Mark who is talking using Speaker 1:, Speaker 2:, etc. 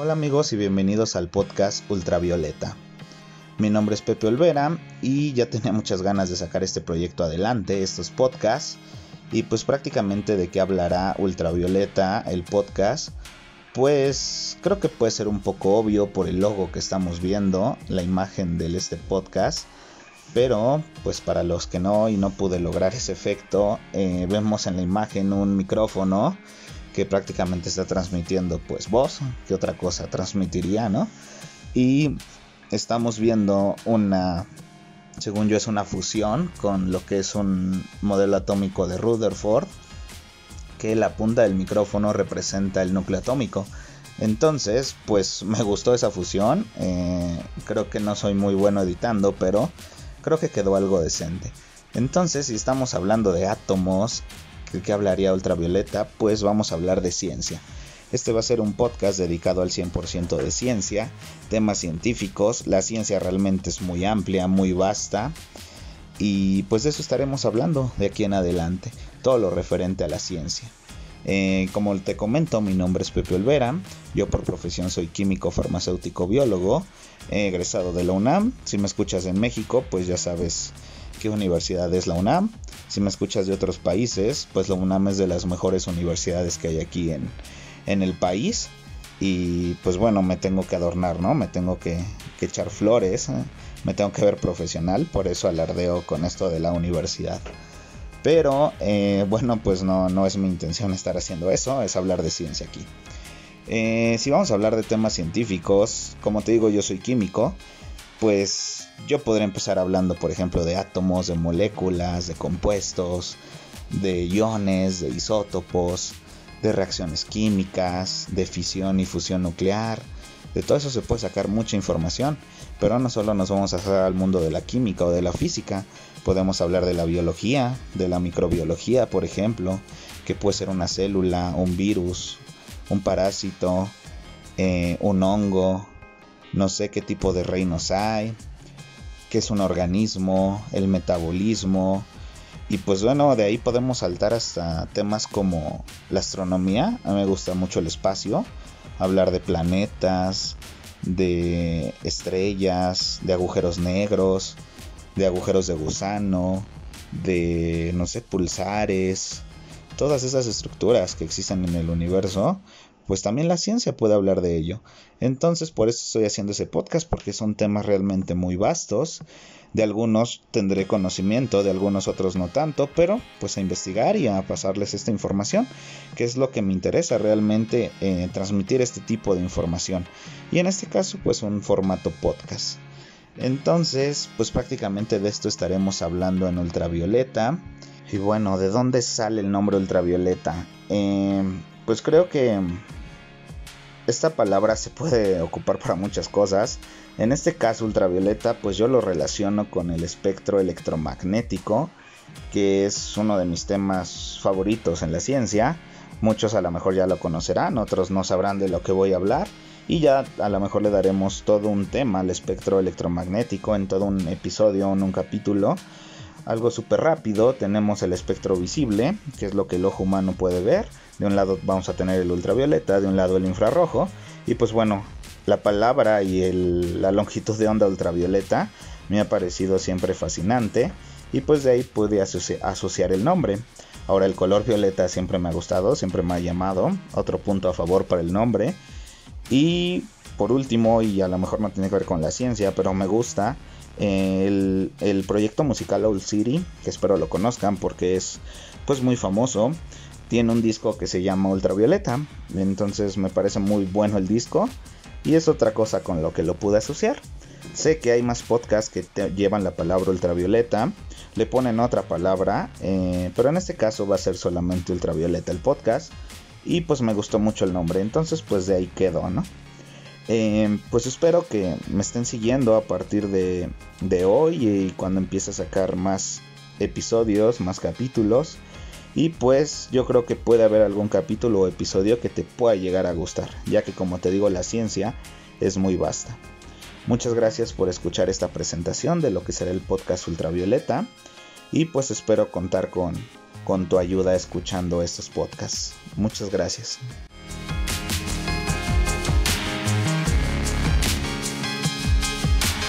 Speaker 1: Hola amigos y bienvenidos al podcast Ultravioleta. Mi nombre es Pepe Olvera y ya tenía muchas ganas de sacar este proyecto adelante, estos podcasts. Y pues prácticamente de qué hablará Ultravioleta, el podcast. Pues creo que puede ser un poco obvio por el logo que estamos viendo, la imagen de este podcast. Pero pues para los que no y no pude lograr ese efecto, eh, vemos en la imagen un micrófono que prácticamente está transmitiendo pues voz, que otra cosa transmitiría, ¿no? Y estamos viendo una, según yo es una fusión con lo que es un modelo atómico de Rutherford, que la punta del micrófono representa el núcleo atómico. Entonces, pues me gustó esa fusión. Eh, creo que no soy muy bueno editando, pero creo que quedó algo decente. Entonces, si estamos hablando de átomos que hablaría ultravioleta, pues vamos a hablar de ciencia. Este va a ser un podcast dedicado al 100% de ciencia, temas científicos. La ciencia realmente es muy amplia, muy vasta. Y pues de eso estaremos hablando de aquí en adelante, todo lo referente a la ciencia. Eh, como te comento, mi nombre es Pepe Olvera, yo por profesión soy químico farmacéutico biólogo, egresado de la UNAM. Si me escuchas en México, pues ya sabes qué universidad es la UNAM. Si me escuchas de otros países, pues la UNAM es de las mejores universidades que hay aquí en, en el país. Y pues bueno, me tengo que adornar, ¿no? Me tengo que, echar flores, ¿eh? me tengo que ver profesional, por eso alardeo con esto de la universidad. Pero eh, bueno, pues no, no es mi intención estar haciendo eso, es hablar de ciencia aquí. Eh, si vamos a hablar de temas científicos, como te digo, yo soy químico pues yo podría empezar hablando, por ejemplo, de átomos, de moléculas, de compuestos, de iones, de isótopos, de reacciones químicas, de fisión y fusión nuclear. De todo eso se puede sacar mucha información, pero no solo nos vamos a hacer al mundo de la química o de la física, podemos hablar de la biología, de la microbiología, por ejemplo, que puede ser una célula, un virus, un parásito, eh, un hongo, no sé qué tipo de reinos hay, qué es un organismo, el metabolismo. Y pues bueno, de ahí podemos saltar hasta temas como la astronomía. A mí me gusta mucho el espacio, hablar de planetas, de estrellas, de agujeros negros, de agujeros de gusano, de, no sé, pulsares, todas esas estructuras que existen en el universo pues también la ciencia puede hablar de ello. Entonces por eso estoy haciendo ese podcast, porque son temas realmente muy vastos. De algunos tendré conocimiento, de algunos otros no tanto, pero pues a investigar y a pasarles esta información, que es lo que me interesa realmente eh, transmitir este tipo de información. Y en este caso pues un formato podcast. Entonces pues prácticamente de esto estaremos hablando en ultravioleta. Y bueno, ¿de dónde sale el nombre ultravioleta? Eh, pues creo que esta palabra se puede ocupar para muchas cosas. En este caso ultravioleta pues yo lo relaciono con el espectro electromagnético, que es uno de mis temas favoritos en la ciencia. Muchos a lo mejor ya lo conocerán, otros no sabrán de lo que voy a hablar. Y ya a lo mejor le daremos todo un tema al espectro electromagnético en todo un episodio, en un capítulo. Algo súper rápido, tenemos el espectro visible, que es lo que el ojo humano puede ver de un lado vamos a tener el ultravioleta, de un lado el infrarrojo. Y pues bueno, la palabra y la longitud de onda ultravioleta me ha parecido siempre fascinante. Y pues de ahí pude asociar el nombre. Ahora el color violeta siempre me ha gustado, siempre me ha llamado. Otro punto a favor para el nombre. Y por último, y a lo mejor no tiene que ver con la ciencia, pero me gusta el, proyecto musical Old City, que espero lo conozcan porque es pues muy famoso tiene un disco que se llama Ultravioleta. Entonces me parece muy bueno el disco. Y es otra cosa con lo que lo pude asociar. Sé que hay más podcasts que llevan la palabra ultravioleta. Le ponen otra palabra. Eh, pero en este caso va a ser solamente ultravioleta el podcast. Y pues me gustó mucho el nombre. Entonces pues de ahí quedó, ¿no? Eh, pues espero que me estén siguiendo a partir de, de hoy y cuando empiece a sacar más episodios, más capítulos. Y pues yo creo que puede haber algún capítulo o episodio que te pueda llegar a gustar, ya que como te digo la ciencia es muy vasta. Muchas gracias por escuchar esta presentación de lo que será el podcast Ultravioleta y pues espero contar con, con tu ayuda escuchando estos podcasts. Muchas gracias.